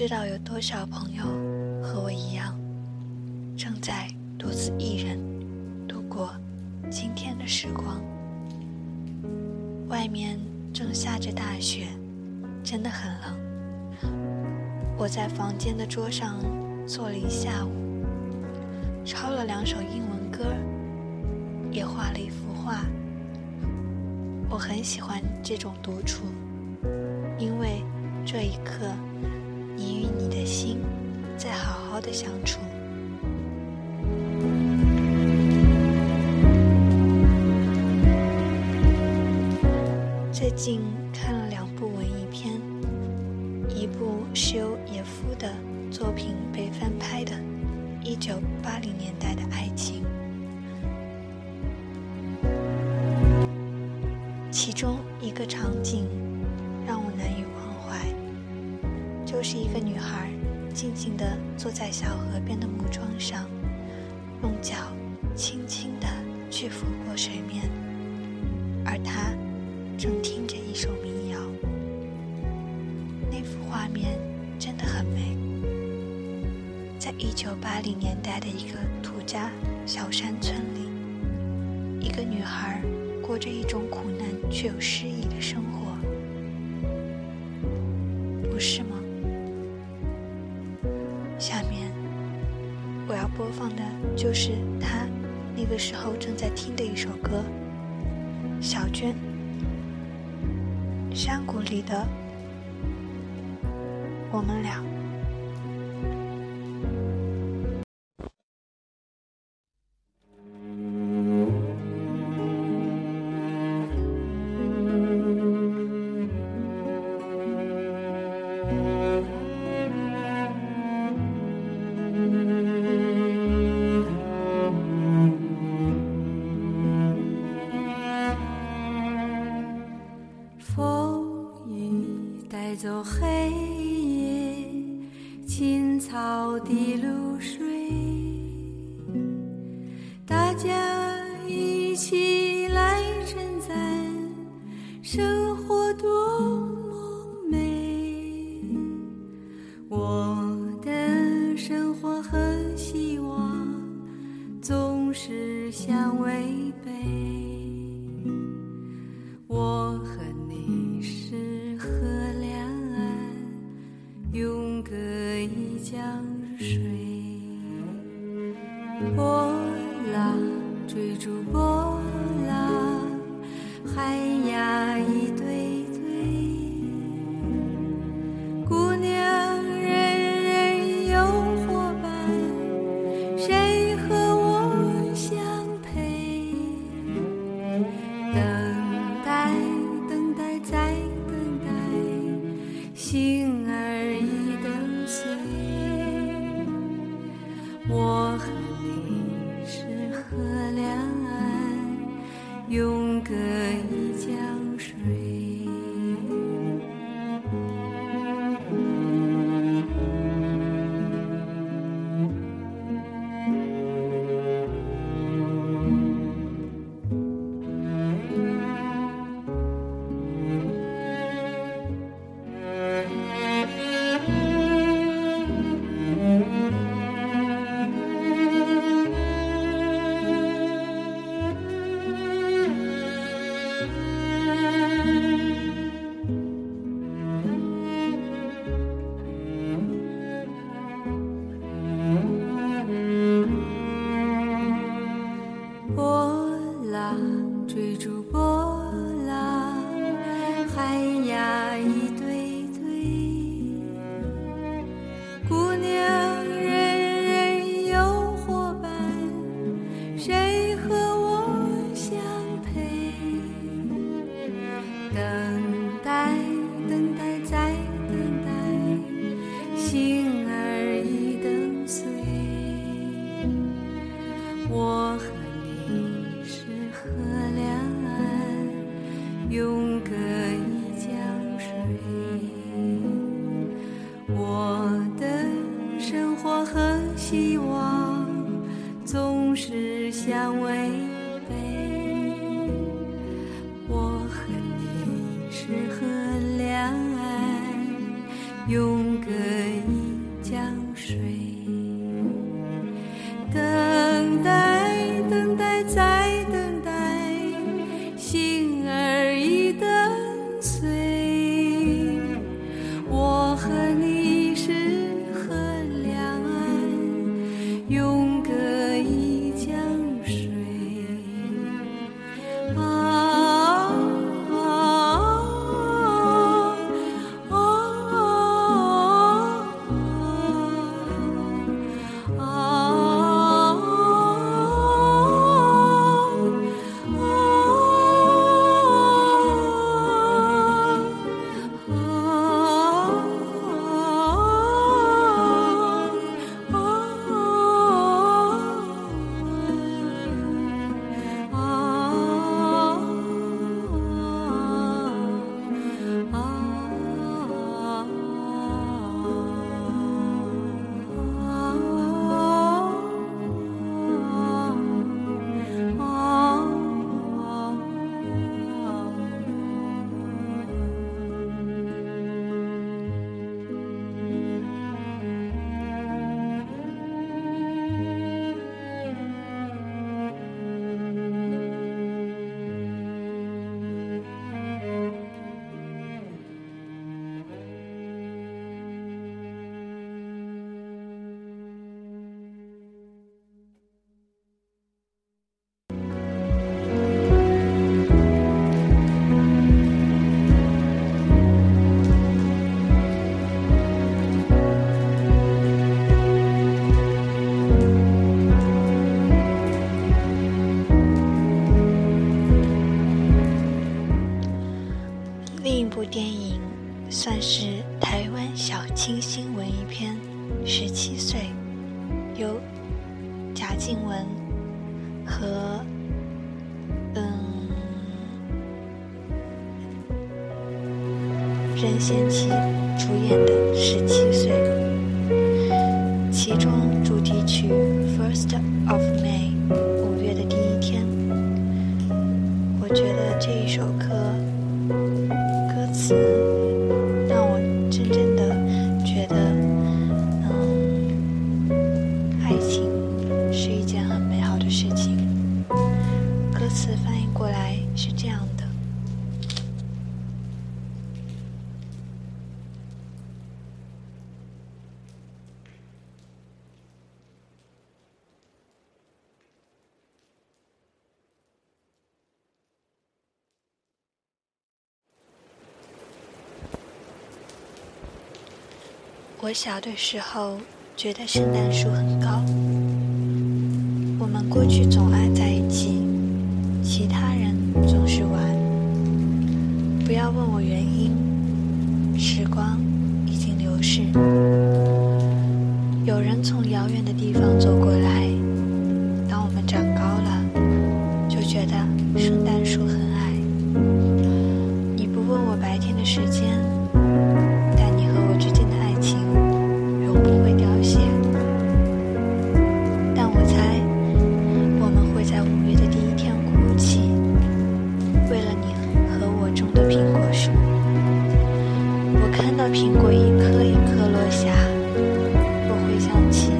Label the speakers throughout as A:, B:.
A: 不知道有多少朋友和我一样，正在独自一人度过今天的时光。外面正下着大雪，真的很冷。我在房间的桌上坐了一下午，抄了两首英文歌，也画了一幅画。我很喜欢这种独处，因为这一刻，你与你的心在好好的相处。最近看了两部文艺片，一部是由野夫的作品被翻拍的《一九八零年代的爱情》。就是一个女孩静静地坐在小河边的木桩上，用脚轻轻地去抚过水面，而她正听着一首民谣。那幅画面真的很美，在一九八零年代的一个土家小山村里，一个女孩。过着一种苦难却又诗意的生活，和，小娟山谷里的我们俩。
B: 青草的露水，大家一起来称赞
A: Chào! 歌词。我小的时候觉得圣诞树很高。我们过去总爱在一起其他人总是玩。不要问我原因时光已经流逝。有人从遥远的地方走过来看到苹果一颗一颗落下我回想起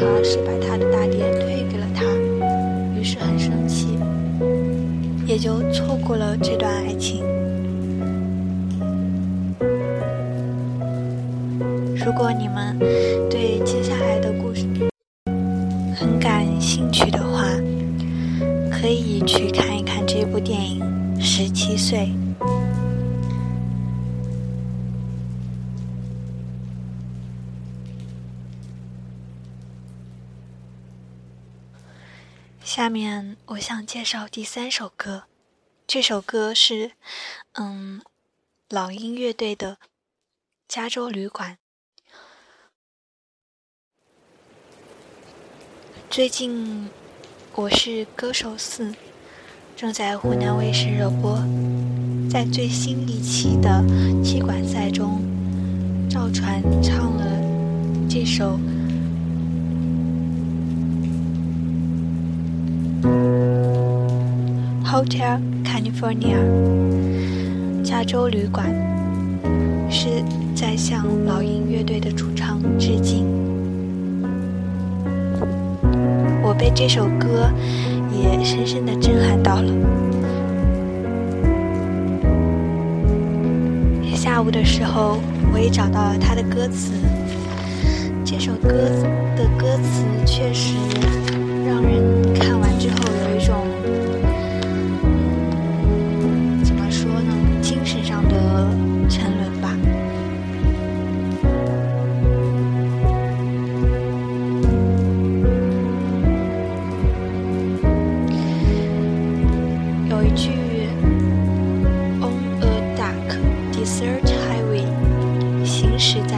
A: 而是把他的大碟退给了他于是很生气也就错过了这段爱情。如果你们对接下来的故事很感兴趣的话可以去看一看这部电影十七岁。下面我想介绍第三首歌，这首歌是嗯老鹰乐队的《加州旅馆》。最近我是歌手四正在湖南卫视热播，在最新一期的踢馆赛中，赵传唱了这首。Hotel California，加州旅馆，是在向老鹰乐队的主唱致敬。我被这首歌也深深的震撼到了。下午的时候，我也找到了他的歌词。这首歌的歌词确实让人看完之后有
C: 是在。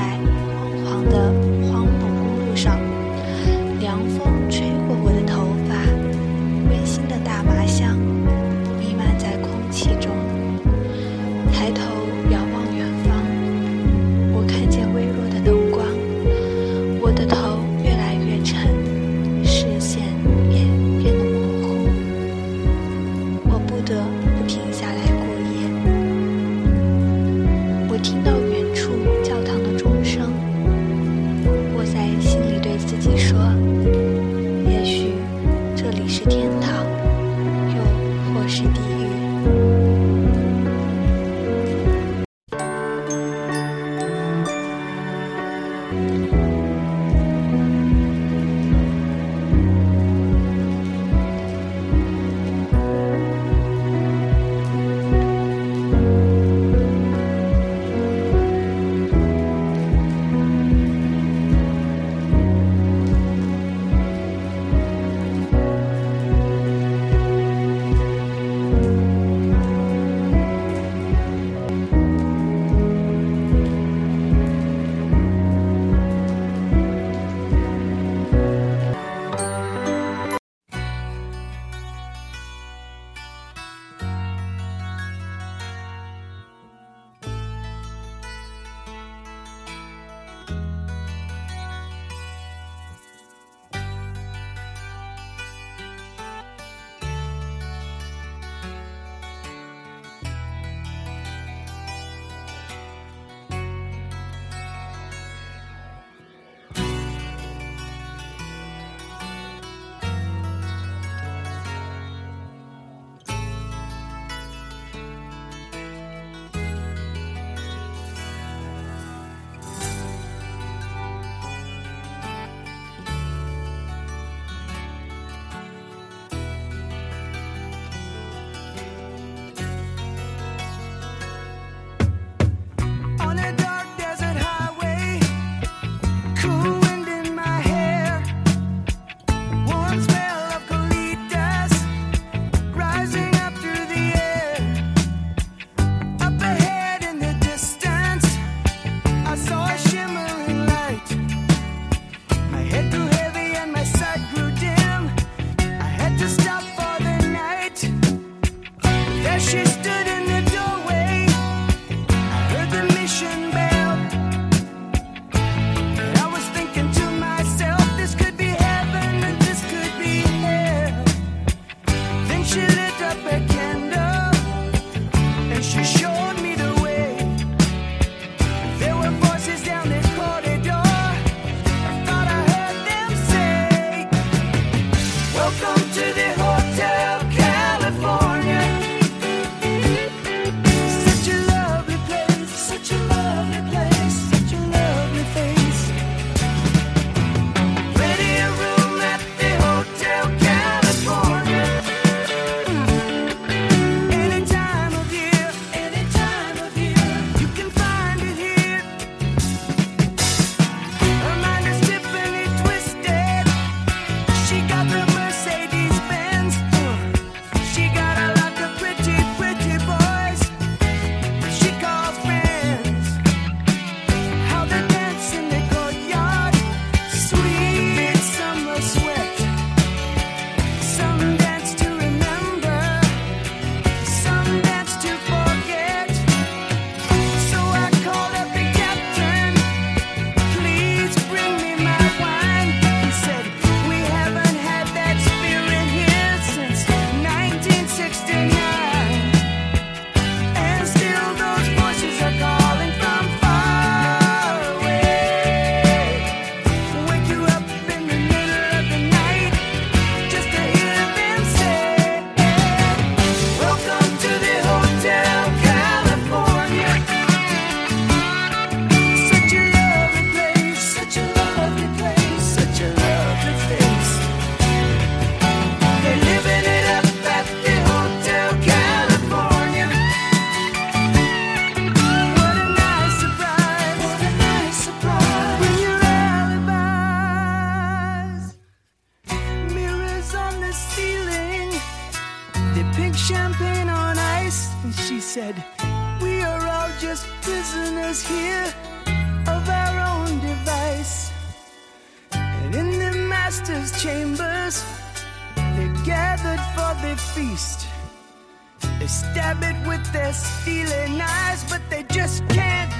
C: Feast. They stab it with their stealing eyes, but they just can't.